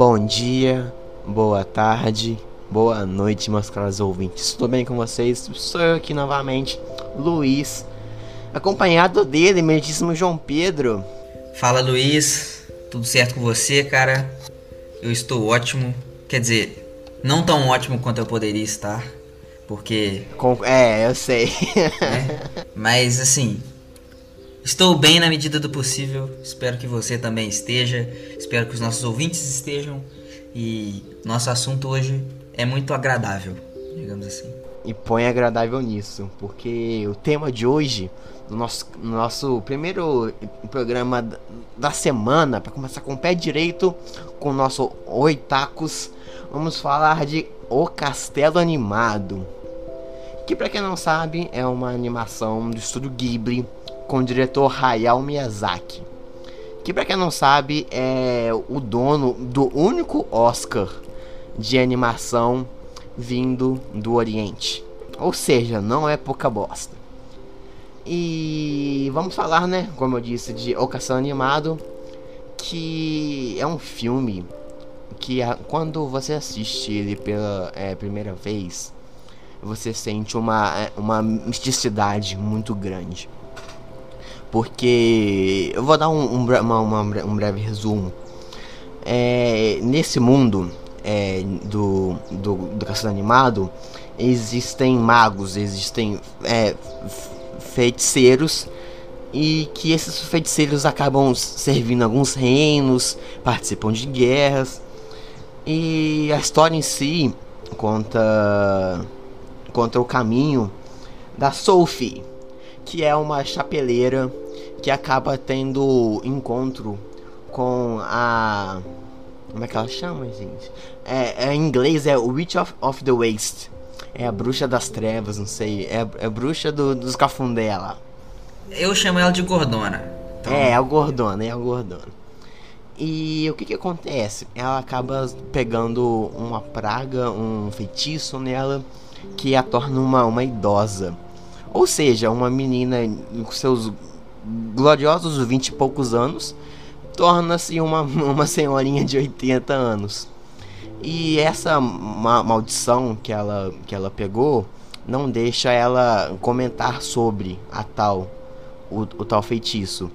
Bom dia, boa tarde, boa noite, meus caros ouvintes. Tudo bem com vocês? Sou eu aqui novamente, Luiz, acompanhado dele, meritíssimo João Pedro. Fala Luiz, tudo certo com você, cara? Eu estou ótimo. Quer dizer, não tão ótimo quanto eu poderia estar, porque. Com... É, eu sei. Né? Mas assim, Estou bem na medida do possível. Espero que você também esteja. Espero que os nossos ouvintes estejam. E nosso assunto hoje é muito agradável, digamos assim. E põe agradável nisso, porque o tema de hoje, no nosso, no nosso primeiro programa da semana, para começar com o pé direito, com o nosso Oitacos, vamos falar de O Castelo Animado. Que, para quem não sabe, é uma animação do estúdio Ghibli com o diretor Hayao Miyazaki, que para quem não sabe é o dono do único Oscar de animação vindo do Oriente. Ou seja, não é pouca bosta. E vamos falar, né, como eu disse, de Ocação Animado, que é um filme que quando você assiste ele pela é, primeira vez, você sente uma, é, uma misticidade muito grande. Porque eu vou dar um, um, uma, uma, um breve resumo. É, nesse mundo é, do, do, do castelo animado existem magos, existem é, feiticeiros e que esses feiticeiros acabam servindo alguns reinos, participam de guerras e a história em si conta conta o caminho da Sophie, que é uma chapeleira que acaba tendo encontro com a. Como é que ela chama, gente? É, é em inglês é Witch of, of the Waste. É a bruxa das trevas, não sei. É, é a bruxa do, dos cafundé lá. Eu chamo ela de Gordona. Então... É, é a Gordona, é a Gordona. E o que que acontece? Ela acaba pegando uma praga, um feitiço nela que a torna uma, uma idosa. Ou seja, uma menina com seus gloriosos vinte e poucos anos, torna-se uma, uma senhorinha de 80 anos. E essa ma maldição que ela, que ela pegou não deixa ela comentar sobre a tal, o, o tal feitiço.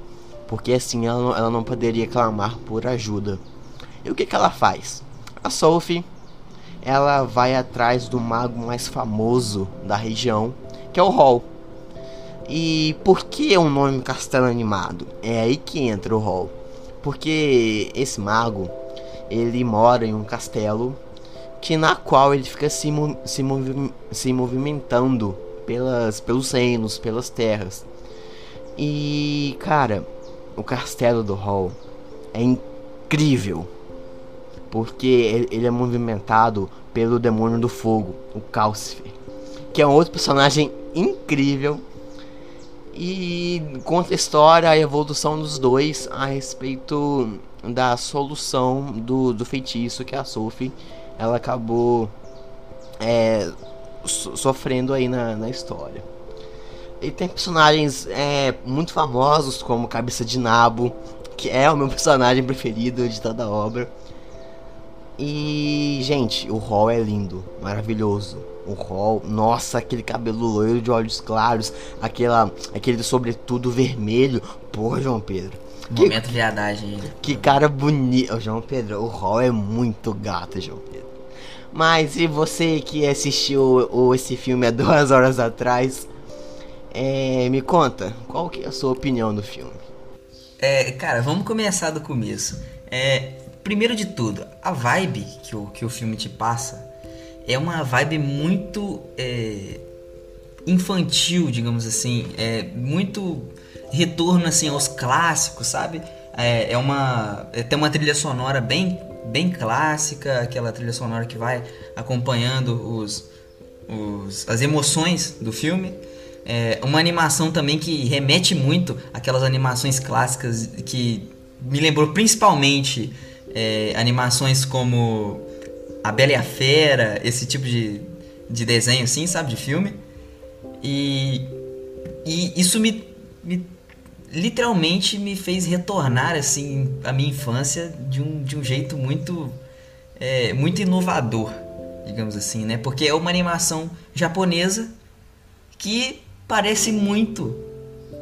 Porque assim ela não, ela não poderia clamar por ajuda. E o que, que ela faz? A Sophie ela vai atrás do mago mais famoso da região, que é o Hall. E por que o nome Castelo Animado? É aí que entra o rol. Porque esse mago, ele mora em um castelo que na qual ele fica se, se, movi se movimentando pelas, pelos reinos, pelas terras. E, cara, o castelo do Hall é incrível. Porque ele, ele é movimentado pelo demônio do fogo, o Calcifer. Que é um outro personagem incrível e conta a história, a evolução dos dois a respeito da solução do, do feitiço que a Sophie ela acabou é, so, sofrendo aí na, na história. E tem personagens é, muito famosos como Cabeça de Nabo, que é o meu personagem preferido de toda a obra. E, gente, o Hall é lindo, maravilhoso o Hall. Nossa, aquele cabelo loiro de olhos claros, aquela, aquele sobretudo vermelho. Porra, João Pedro. Momento que, viadagem. Que cara bonito. João Pedro, o Hall é muito gato, João Pedro. Mas e você que assistiu o, esse filme há duas horas atrás, é, me conta, qual que é a sua opinião do filme? É, cara, vamos começar do começo. É, primeiro de tudo, a vibe que o, que o filme te passa é uma vibe muito é, infantil, digamos assim, é muito retorno assim aos clássicos, sabe? É, é uma é, tem uma trilha sonora bem bem clássica, aquela trilha sonora que vai acompanhando os, os as emoções do filme. É, uma animação também que remete muito àquelas animações clássicas que me lembrou principalmente é, animações como a Bela e a Fera, esse tipo de, de desenho assim, sabe? De filme. E, e isso me, me literalmente me fez retornar assim a minha infância de um, de um jeito muito é, muito inovador, digamos assim, né? Porque é uma animação japonesa que parece muito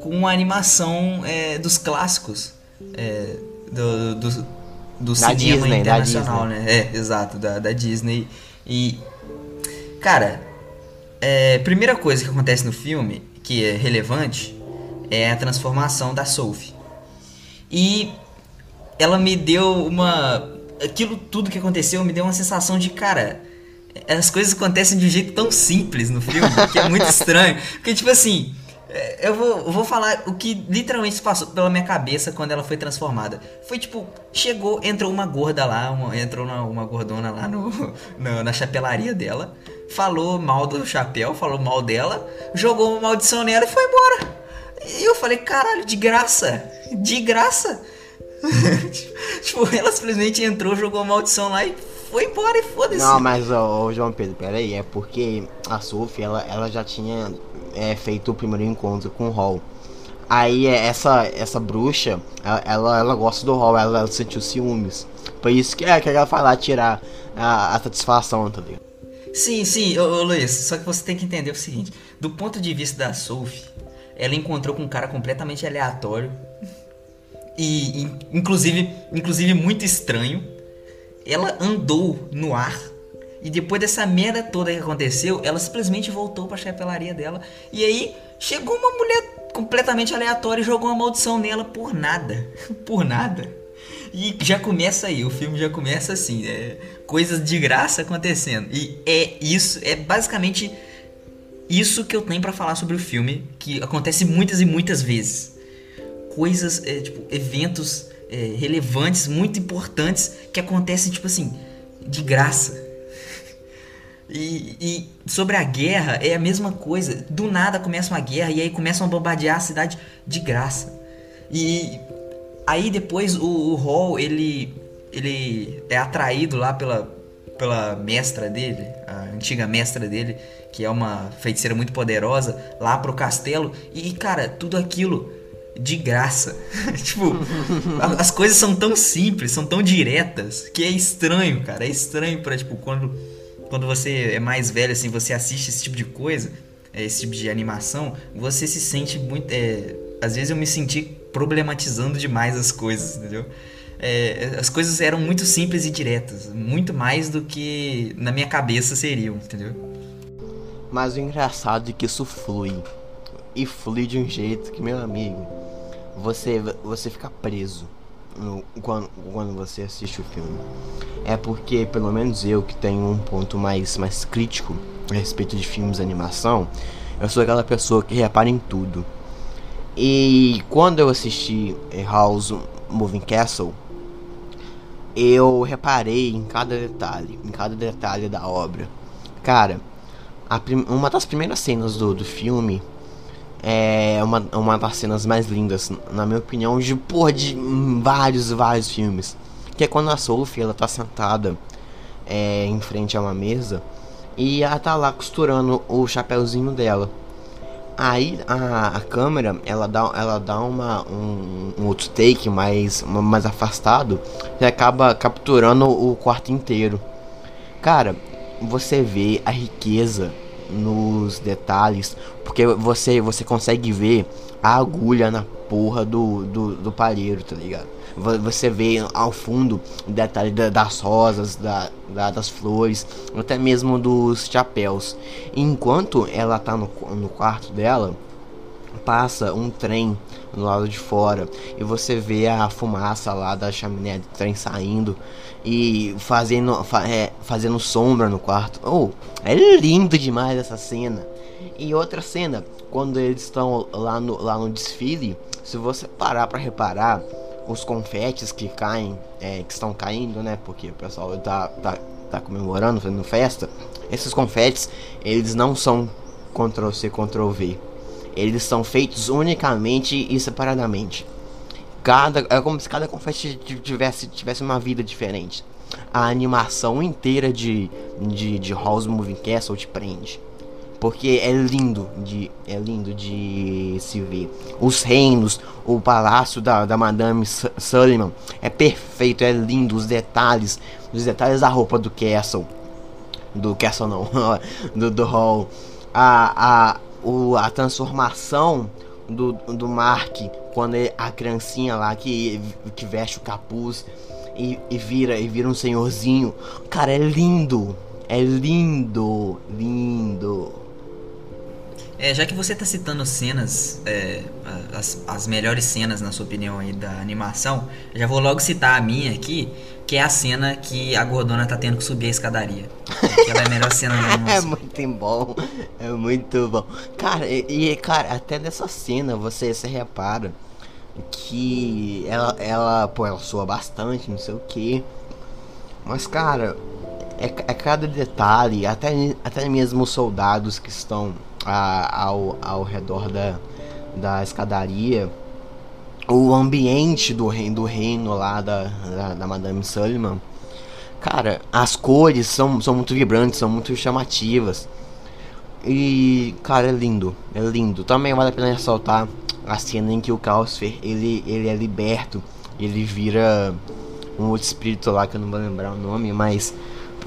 com a animação é, dos clássicos é, do, do, do cinema Disney, internacional, né? É, exato, da, da Disney. E, cara, é, primeira coisa que acontece no filme, que é relevante, é a transformação da Sophie. E ela me deu uma. Aquilo tudo que aconteceu me deu uma sensação de, cara, as coisas acontecem de um jeito tão simples no filme, que é muito estranho. Porque, tipo assim, eu vou, vou falar o que literalmente passou pela minha cabeça quando ela foi transformada. Foi tipo, chegou, entrou uma gorda lá, uma, entrou uma, uma gordona lá no, no, na chapelaria dela, falou mal do chapéu, falou mal dela, jogou uma maldição nela e foi embora. E eu falei, caralho, de graça, de graça. tipo, ela simplesmente entrou, jogou a maldição lá e foi embora e foda-se. Não, mas, ô, João Pedro, peraí, é porque a Sophie, ela, ela já tinha é, feito o primeiro encontro com o Hall. Aí é, essa, essa bruxa, ela, ela, ela gosta do Hall, ela, ela sentiu ciúmes. Por isso que, é, que ela vai lá tirar a, a satisfação, tá ligado? Sim, sim, ô, ô, Luiz, só que você tem que entender o seguinte: do ponto de vista da Sophie, ela encontrou com um cara completamente aleatório e, inclusive, inclusive muito estranho ela andou no ar e depois dessa merda toda que aconteceu, ela simplesmente voltou pra chapelaria dela. E aí chegou uma mulher completamente aleatória e jogou uma maldição nela por nada. por nada. E já começa aí, o filme já começa assim, é, coisas de graça acontecendo. E é isso, é basicamente isso que eu tenho para falar sobre o filme, que acontece muitas e muitas vezes. Coisas, é, tipo, eventos é, relevantes, muito importantes, que acontecem, tipo assim, de graça. E, e, sobre a guerra, é a mesma coisa. Do nada começa uma guerra e aí começam a bombardear a cidade de graça. E aí depois o, o Hall, ele, ele é atraído lá pela, pela mestra dele, a antiga mestra dele, que é uma feiticeira muito poderosa, lá pro castelo. E, cara, tudo aquilo de graça. tipo, as coisas são tão simples, são tão diretas, que é estranho, cara. É estranho para tipo, quando, quando você é mais velho, assim, você assiste esse tipo de coisa, é, esse tipo de animação, você se sente muito. É, às vezes eu me senti problematizando demais as coisas, entendeu? É, as coisas eram muito simples e diretas, muito mais do que na minha cabeça seriam, entendeu? Mas o engraçado é que isso flui. E flui de um jeito que, meu amigo, você, você fica preso quando, quando você assiste o filme. É porque, pelo menos eu, que tenho um ponto mais, mais crítico a respeito de filmes de animação, eu sou aquela pessoa que repara em tudo. E quando eu assisti House Moving Castle, eu reparei em cada detalhe, em cada detalhe da obra. Cara, uma das primeiras cenas do, do filme é uma, uma das cenas mais lindas, na minha opinião, de porra de vários, vários filmes. Que é quando a Sophie ela tá sentada é, em frente a uma mesa e ela tá lá costurando o chapéuzinho dela. Aí a, a câmera ela dá, ela dá uma, um, um outro take mais, mais afastado e acaba capturando o quarto inteiro. Cara, você vê a riqueza nos detalhes, porque você você consegue ver a agulha na porra do, do, do palheiro, tá ligado? Você vê ao fundo o detalhe das rosas, da, da, das flores, até mesmo dos chapéus. Enquanto ela tá no, no quarto dela, passa um trem no lado de fora e você vê a fumaça lá da chaminé do trem saindo e fazendo, fa é, fazendo sombra no quarto. Oh, é lindo demais essa cena. E outra cena, quando eles estão lá no, lá no desfile, se você parar para reparar, os confetes que caem, é, que estão caindo, né? Porque o pessoal tá, tá, tá comemorando, fazendo festa. Esses confetes, eles não são Ctrl C, Ctrl V. Eles são feitos unicamente e separadamente. Cada, é como se cada confete tivesse, tivesse uma vida diferente. A animação inteira de, de, de House Moving Castle te prende. porque é lindo de é lindo de se ver. Os reinos, o palácio da, da Madame Sullivan é perfeito, é lindo, os detalhes, os detalhes da roupa do Castle, do Castle não, do, do Hall, a, a, o, a transformação do, do Mark quando ele, a criancinha lá que, que veste o capuz e, e vira e vira um senhorzinho, cara, é lindo, é lindo, lindo. É, já que você está citando cenas, é, as, as melhores cenas, na sua opinião, aí da animação, já vou logo citar a minha aqui, que é a cena que a Gordona tá tendo que subir a escadaria. Que é a melhor cena da animação. É muito bom, é muito bom. Cara, e, e cara, até nessa cena você se repara que ela, ela, pô, ela soa bastante, não sei o que. Mas, cara, é, é cada detalhe, até, até mesmo os soldados que estão a, ao, ao redor da, da escadaria, o ambiente do reino, do reino lá da, da, da Madame Sullivan. Cara, as cores são, são muito vibrantes, são muito chamativas. E, cara, é lindo, é lindo. Também vale a pena ressaltar a cena em que o Calcifer, ele, ele é liberto. Ele vira um outro espírito lá, que eu não vou lembrar o nome, mas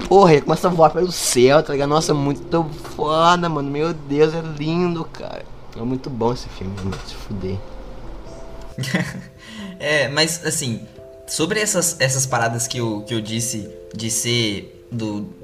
Porra, ele começa a voar pelo céu, tá ligado? Nossa, muito foda, mano. Meu Deus, é lindo, cara. É muito bom esse filme, mano. Se fuder. é, mas assim, sobre essas, essas paradas que eu, que eu disse de ser. do,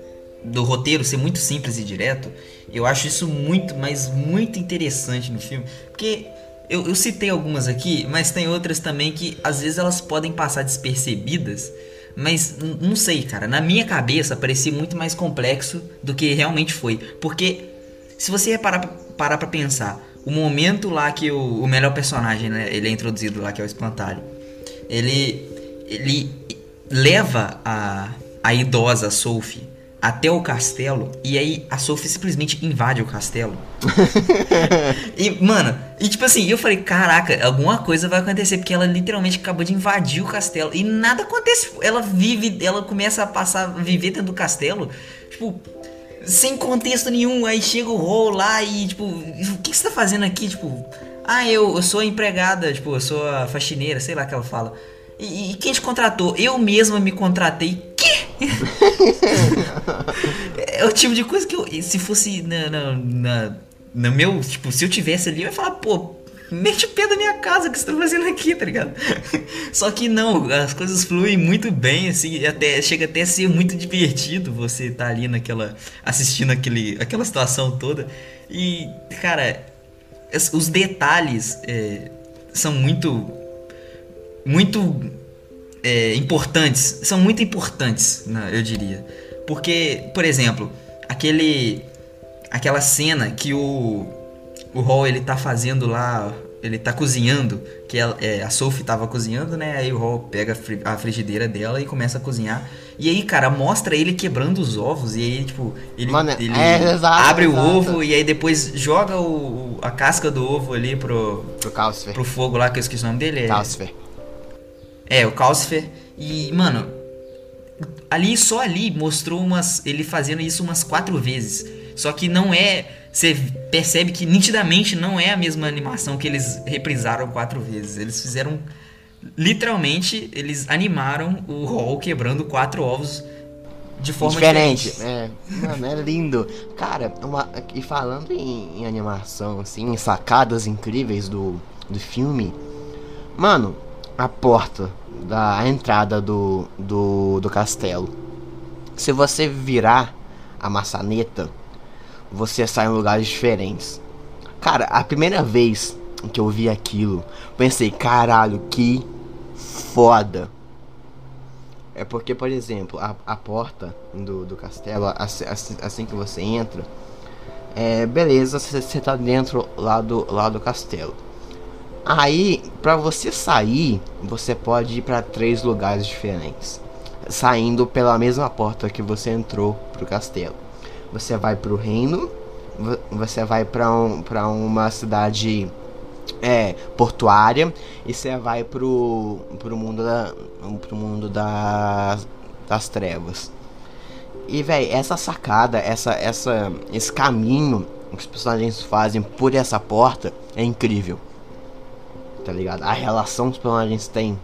do roteiro ser muito simples e direto, eu acho isso muito, mas muito interessante no filme. Porque eu, eu citei algumas aqui, mas tem outras também que às vezes elas podem passar despercebidas mas não sei, cara. Na minha cabeça parecia muito mais complexo do que realmente foi. Porque se você parar, parar pra pensar, o momento lá que o, o melhor personagem, né, ele é introduzido lá, que é o Espantalho, ele, ele leva a, a idosa Sophie até o castelo e aí a Sophie simplesmente invade o castelo. e, mano, e tipo assim, eu falei, caraca, alguma coisa vai acontecer, porque ela literalmente acabou de invadir o castelo. E nada acontece. Ela vive, ela começa a passar, viver dentro do castelo, tipo, sem contexto nenhum. Aí chega o Rol lá e, tipo, o que, você tá fazendo aqui? Tipo, ah, eu, eu sou empregada, tipo, eu sou a faxineira, sei lá que ela fala. E, e quem te contratou? Eu mesma me contratei é o tipo de coisa que eu. Se fosse na, na, na, no meu. Tipo, se eu tivesse ali, eu ia falar, pô, mete o pé da minha casa que você tá fazendo aqui, tá ligado? Só que não, as coisas fluem muito bem, assim, até, chega até a ser muito divertido você tá ali naquela. assistindo aquele, aquela situação toda. E, cara, os detalhes é, são muito. muito é, importantes, são muito importantes, eu diria. Porque, por exemplo, aquele aquela cena que o o Hall ele tá fazendo lá, ele tá cozinhando, que ela, é, a Sophie tava cozinhando, né? Aí o Hall pega a frigideira dela e começa a cozinhar. E aí, cara, mostra ele quebrando os ovos e aí, tipo, ele, Mano, ele é, exato, abre exato. o ovo e aí depois joga o, a casca do ovo ali pro pro, Calcifer. pro fogo lá, que eu esqueci o nome dele. É, Calcifer. É, o Calcifer. E, mano, ali, só ali, mostrou umas. Ele fazendo isso umas quatro vezes. Só que não é. Você percebe que nitidamente não é a mesma animação que eles reprisaram quatro vezes. Eles fizeram. Literalmente, eles animaram o Hall quebrando quatro ovos de forma diferente. diferente. É, mano, é lindo. Cara, uma, e falando em, em animação, assim, em sacadas incríveis do, do filme, mano, a porta da entrada do, do, do castelo. Se você virar a maçaneta, você sai em lugares diferentes. Cara, a primeira vez que eu vi aquilo, pensei, caralho, que foda. É porque, por exemplo, a, a porta do, do castelo, assim, assim que você entra, é, beleza, você tá dentro lá do, lá do castelo. Aí, para você sair, você pode ir para três lugares diferentes, saindo pela mesma porta que você entrou pro castelo. Você vai pro reino, você vai para um, pra uma cidade é, portuária e você vai pro, pro mundo da pro mundo das, das trevas. E velho, essa sacada, essa essa esse caminho que os personagens fazem por essa porta é incrível. Tá ligado? A relação que os personagens têm.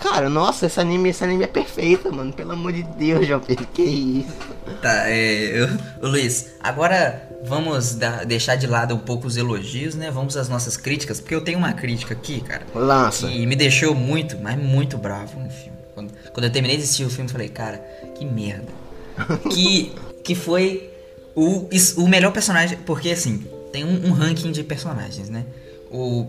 Cara, nossa, esse anime, esse anime é perfeito, mano. Pelo amor de Deus, João Pedro, que isso? Tá, é. Eu, Luiz, agora vamos da, deixar de lado um pouco os elogios, né? Vamos às nossas críticas, porque eu tenho uma crítica aqui, cara. Lança. Que me deixou muito, mas muito bravo no filme. Quando, quando eu terminei de assistir o filme, eu falei, cara, que merda. que, que foi o, o melhor personagem. Porque assim, tem um, um ranking de personagens, né? O.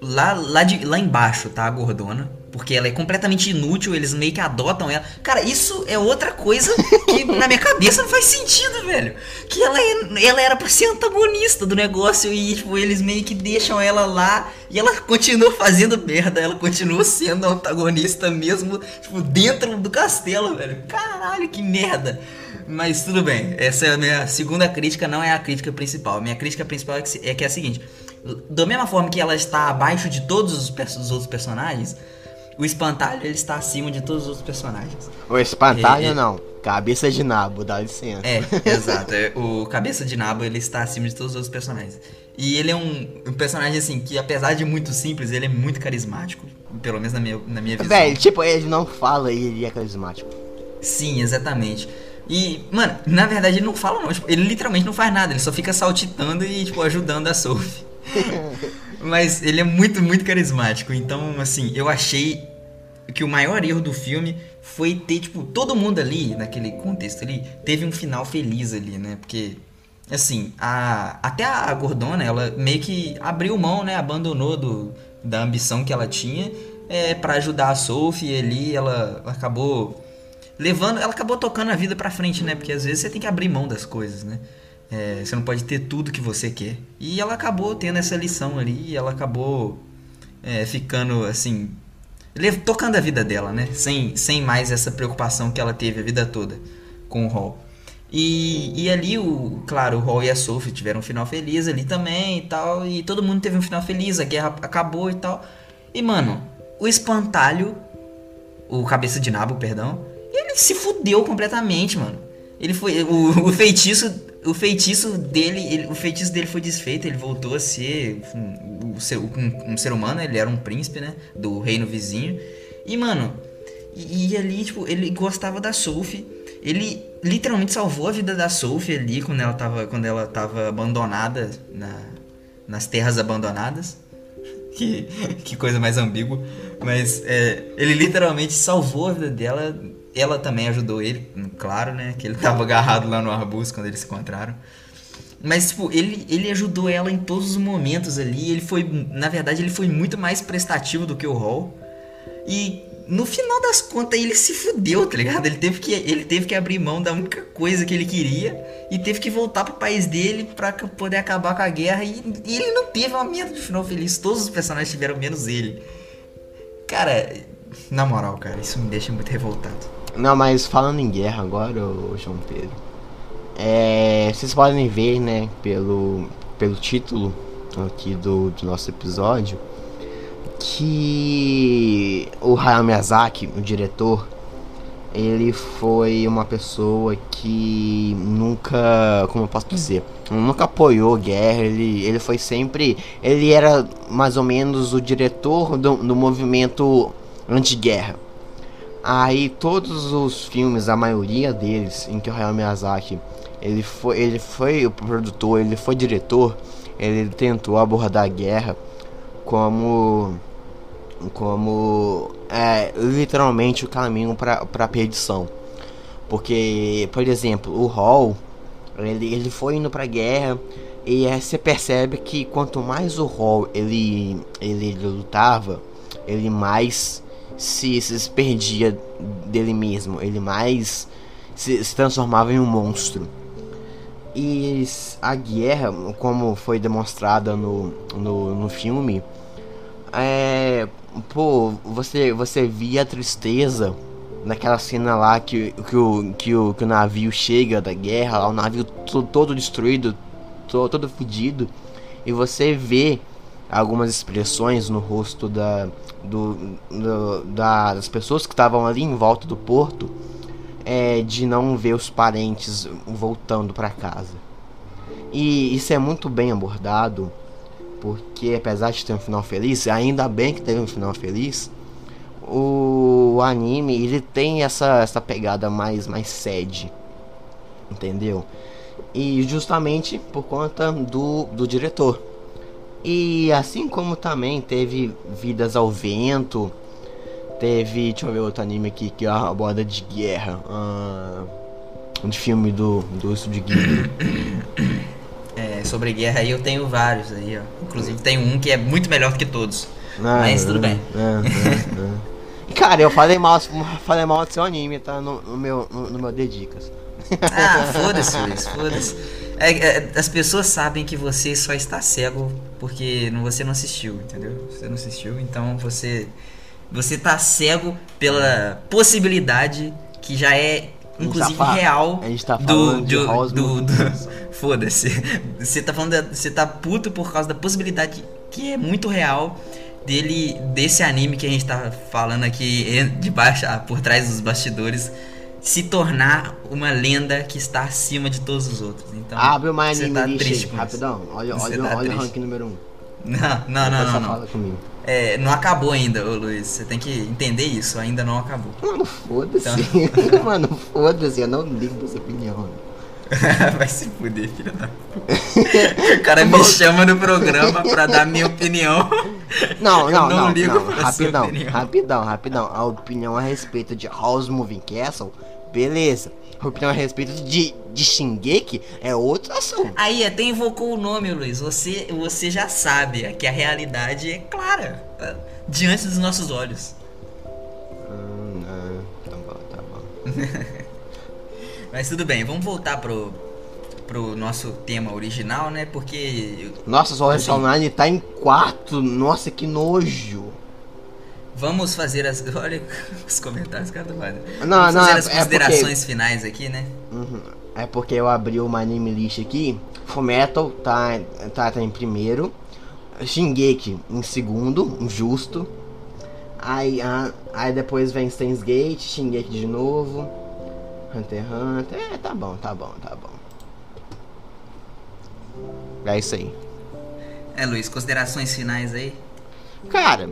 Lá, lá, de, lá embaixo tá a Gordona, porque ela é completamente inútil, eles meio que adotam ela. Cara, isso é outra coisa que na minha cabeça não faz sentido, velho. Que ela, é, ela era pra ser antagonista do negócio e, tipo, eles meio que deixam ela lá e ela continua fazendo merda, ela continua sendo antagonista mesmo, tipo, dentro do castelo, velho. Caralho, que merda. Mas tudo bem, essa é a minha segunda crítica, não é a crítica principal. A minha crítica principal é que, é que é a seguinte: da mesma forma que ela está abaixo de todos os, os outros personagens, o espantalho ele está acima de todos os outros personagens. O espantalho não, cabeça de nabo, dá licença. É, exato. É, o cabeça de nabo ele está acima de todos os outros personagens. E ele é um, um, personagem assim que apesar de muito simples, ele é muito carismático, pelo menos na minha, na minha visão. Velho, tipo, ele não fala e ele é carismático. Sim, exatamente. E, mano, na verdade ele não fala não, tipo, ele literalmente não faz nada, ele só fica saltitando e, tipo, ajudando a Sophie. Mas ele é muito, muito carismático. Então, assim, eu achei que o maior erro do filme foi ter, tipo, todo mundo ali, naquele contexto ali, teve um final feliz ali, né? Porque, assim, a, até a Gordona, ela meio que abriu mão, né? Abandonou do, da ambição que ela tinha é, para ajudar a Sophie ali. Ela acabou levando, ela acabou tocando a vida pra frente, né? Porque às vezes você tem que abrir mão das coisas, né? É, você não pode ter tudo que você quer. E ela acabou tendo essa lição ali, e ela acabou é, ficando assim, tocando a vida dela, né? Sem, sem mais essa preocupação que ela teve a vida toda com o Hall. E, e ali, o, claro, o Hall e a Sophie tiveram um final feliz ali também e tal. E todo mundo teve um final feliz, a guerra acabou e tal. E, mano, o espantalho, o cabeça de nabo, perdão, ele se fudeu completamente, mano. Ele foi. O, o feitiço. O feitiço dele. Ele, o feitiço dele foi desfeito, ele voltou a ser um, um, um, ser humano, ele era um príncipe, né? Do reino vizinho. E, mano, e, e, ali, tipo, ele gostava da Sophie. Ele literalmente salvou a vida da Sophie ali quando ela tava, quando ela tava abandonada na, nas terras abandonadas. Que, que coisa mais ambígua. Mas é, ele literalmente salvou a vida dela ela também ajudou ele, claro, né? Que ele tava agarrado lá no arbusto quando eles se encontraram. Mas, tipo, ele, ele ajudou ela em todos os momentos ali. Ele foi, na verdade, ele foi muito mais prestativo do que o Hall. E no final das contas ele se fudeu, tá ligado? Ele teve que, ele teve que abrir mão da única coisa que ele queria e teve que voltar pro país dele para poder acabar com a guerra. E, e ele não teve uma merda de final feliz. Todos os personagens tiveram menos ele. Cara, na moral, cara, isso me deixa muito revoltado. Não, mas falando em guerra agora, ô João Pedro. É, vocês podem ver, né, pelo, pelo título aqui do, do nosso episódio, que o Hayao Miyazaki, o diretor, ele foi uma pessoa que nunca, como eu posso dizer, nunca apoiou guerra, ele, ele foi sempre, ele era mais ou menos o diretor do, do movimento anti-guerra. Aí todos os filmes, a maioria deles, em que o Hayao Miyazaki ele foi, ele foi o produtor, ele foi diretor, ele tentou abordar a guerra como como é, literalmente o caminho para a perdição. Porque, por exemplo, o Hall, ele, ele foi indo para a guerra e é, você percebe que quanto mais o Hall ele, ele, ele lutava, ele mais se, se perdia dele mesmo, ele mais se, se transformava em um monstro. E a guerra, como foi demonstrada no, no, no filme, é. Pô, você, você via a tristeza naquela cena lá que, que, o, que, o, que o navio chega da guerra, lá, o navio todo, destruído, todo, todo fodido, e você vê algumas expressões no rosto da, do, do, da, das pessoas que estavam ali em volta do porto é, de não ver os parentes voltando para casa. E isso é muito bem abordado, porque apesar de ter um final feliz, ainda bem que teve um final feliz, o anime ele tem essa, essa pegada mais, mais sede, entendeu? E justamente por conta do, do diretor. E assim como também teve Vidas ao Vento, teve, deixa eu ver outro anime aqui que é a borda de guerra, uh, de filme do, do estúdio Ghibli. É, sobre guerra aí eu tenho vários aí, ó. Inclusive tem um que é muito melhor do que todos. Ah, Mas tudo bem. Ah, ah, Cara, eu falei mal, falei mal do seu anime, tá? No, no meu, no, no meu Dedicas. Ah, foda-se, foda-se. É, é, as pessoas sabem que você só está cego porque você não assistiu, entendeu? Você não assistiu, então você você tá cego pela possibilidade que já é inclusive tá real a gente tá do do, do, do foda-se. Você tá falando você tá puto por causa da possibilidade que é muito real dele desse anime que a gente tá falando aqui de baixo por trás dos bastidores se tornar uma lenda que está acima de todos os outros. Então, Abre o My Anime tá List rapidão. Olha, olha, tá olha o ranking número 1. Um. Não, não, não, não. não. É, não acabou ainda, ô Luiz. Você tem que entender isso, ainda não acabou. Mano, foda-se. Então... Mano, foda-se, eu não ligo pra sua opinião. Vai se fuder, filho da. o cara me chama no programa pra dar minha opinião. Não, não, não, não, ligo não. Rapidão, rapidão, rapidão. A opinião a respeito de House Moving Castle Beleza. Opinião a respeito de, de Shingeki é outro assunto. Aí, até invocou o nome, Luiz. Você, você já sabe que a realidade é clara. Tá? Diante dos nossos olhos. Hum, ah, tá bom, tá bom. Mas tudo bem, vamos voltar pro, pro nosso tema original, né? Porque. Nossa, só assim, Online tá em quarto. Nossa, que nojo. Vamos fazer as. Olha os comentários, cara do lado. Não, Vamos não, fazer as é considerações porque... finais aqui, né? Uhum. É porque eu abri o My Name List aqui. Fullmetal tá, tá, tá em primeiro. Shingeki em segundo, justo. Aí, a, aí depois vem Steins Gate, Shingeki de novo. Hunter x Hunter. É, tá bom, tá bom, tá bom. É isso aí. É, Luiz, considerações finais aí? Cara,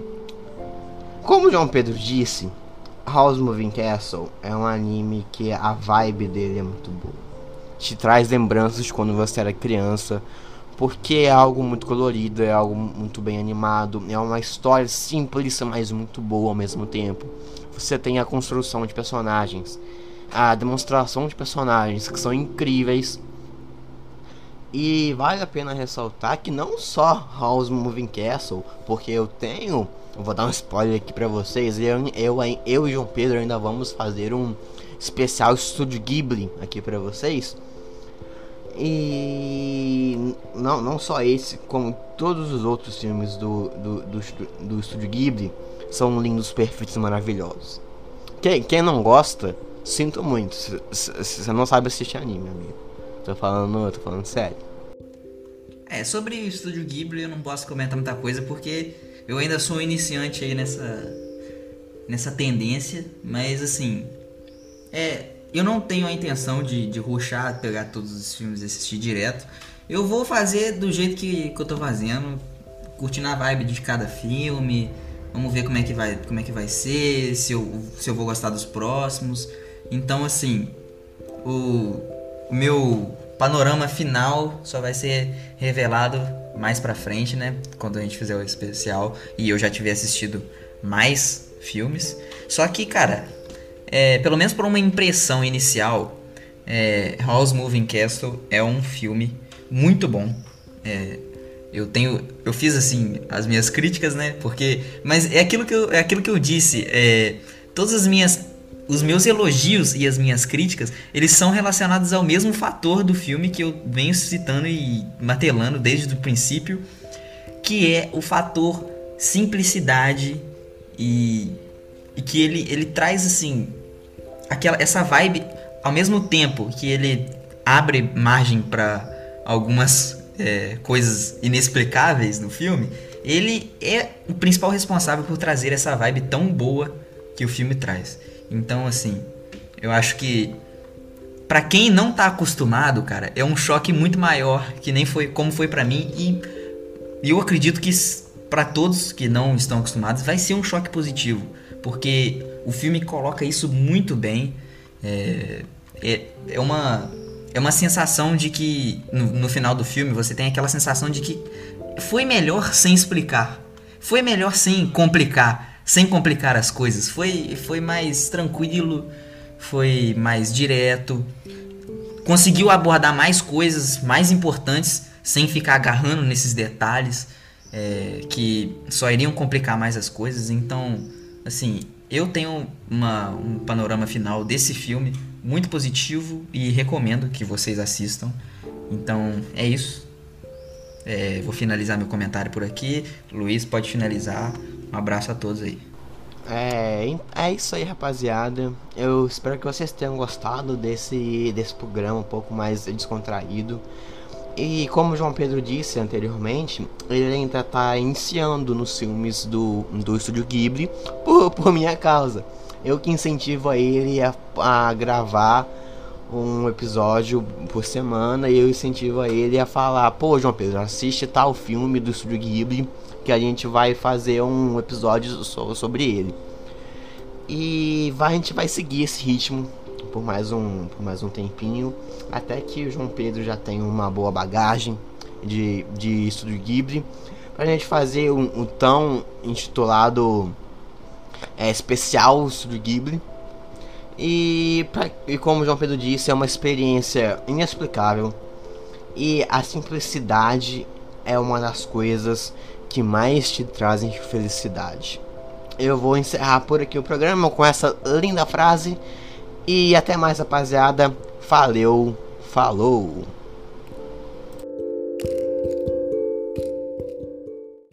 como João Pedro disse, House Moving Castle é um anime que a vibe dele é muito boa. Te traz lembranças quando você era criança, porque é algo muito colorido, é algo muito bem animado, é uma história simples, mas muito boa ao mesmo tempo. Você tem a construção de personagens, a demonstração de personagens que são incríveis. E vale a pena ressaltar que não só House Moving Castle, porque eu tenho vou dar um spoiler aqui pra vocês. Eu, eu, eu e João Pedro ainda vamos fazer um especial Estúdio Ghibli aqui pra vocês. E não, não só esse, como todos os outros filmes do, do, do, do Estúdio Ghibli são lindos, perfeitos maravilhosos. Quem, quem não gosta, sinto muito. Você não sabe assistir anime, amigo. Tô falando, tô falando sério. É, sobre o Estúdio Ghibli eu não posso comentar muita coisa porque eu ainda sou iniciante aí nessa nessa tendência, mas assim, é, eu não tenho a intenção de, de ruxar, pegar todos os filmes e assistir direto. Eu vou fazer do jeito que, que eu tô fazendo, curtindo a vibe de cada filme. Vamos ver como é que vai, como é que vai ser, se eu, se eu vou gostar dos próximos. Então, assim, o, o meu panorama final só vai ser revelado mais pra frente, né? Quando a gente fizer o especial e eu já tiver assistido mais filmes. Só que, cara, é, pelo menos por uma impressão inicial, é, House Moving Castle é um filme muito bom. É, eu tenho, eu fiz assim as minhas críticas, né? Porque, mas é aquilo que eu, é aquilo que eu disse. É, todas as minhas os meus elogios e as minhas críticas, eles são relacionados ao mesmo fator do filme que eu venho citando e martelando desde o princípio, que é o fator simplicidade e, e que ele, ele traz assim aquela essa vibe ao mesmo tempo que ele abre margem para algumas é, coisas inexplicáveis no filme, ele é o principal responsável por trazer essa vibe tão boa que o filme traz. Então, assim, eu acho que para quem não tá acostumado, cara, é um choque muito maior que nem foi como foi para mim e, eu acredito que para todos que não estão acostumados vai ser um choque positivo, porque o filme coloca isso muito bem. É, é, é uma é uma sensação de que no, no final do filme você tem aquela sensação de que foi melhor sem explicar, foi melhor sem complicar, sem complicar as coisas, foi foi mais tranquilo, foi mais direto, conseguiu abordar mais coisas mais importantes sem ficar agarrando nesses detalhes é, que só iriam complicar mais as coisas. Então, assim, eu tenho uma, um panorama final desse filme muito positivo e recomendo que vocês assistam. Então é isso. É, vou finalizar meu comentário por aqui. Luiz pode finalizar. Um abraço a todos aí. É, é isso aí, rapaziada. Eu espero que vocês tenham gostado desse, desse programa um pouco mais descontraído. E como o João Pedro disse anteriormente, ele ainda está iniciando nos filmes do, do Estúdio Ghibli por, por minha causa. Eu que incentivo a ele a, a gravar um episódio por semana e eu incentivo a ele a falar: pô, João Pedro, assiste tal filme do Estúdio Ghibli que a gente vai fazer um episódio sobre ele. E vai, a gente vai seguir esse ritmo por mais um, por mais um tempinho, até que o João Pedro já tenha uma boa bagagem de, de Estúdio Ghibli, pra gente fazer um, um tão intitulado é, especial Estúdio Ghibli. E, pra, e como o João Pedro disse, é uma experiência inexplicável. E a simplicidade é uma das coisas que mais te trazem felicidade. Eu vou encerrar por aqui o programa com essa linda frase. E até mais, rapaziada. Valeu, falou!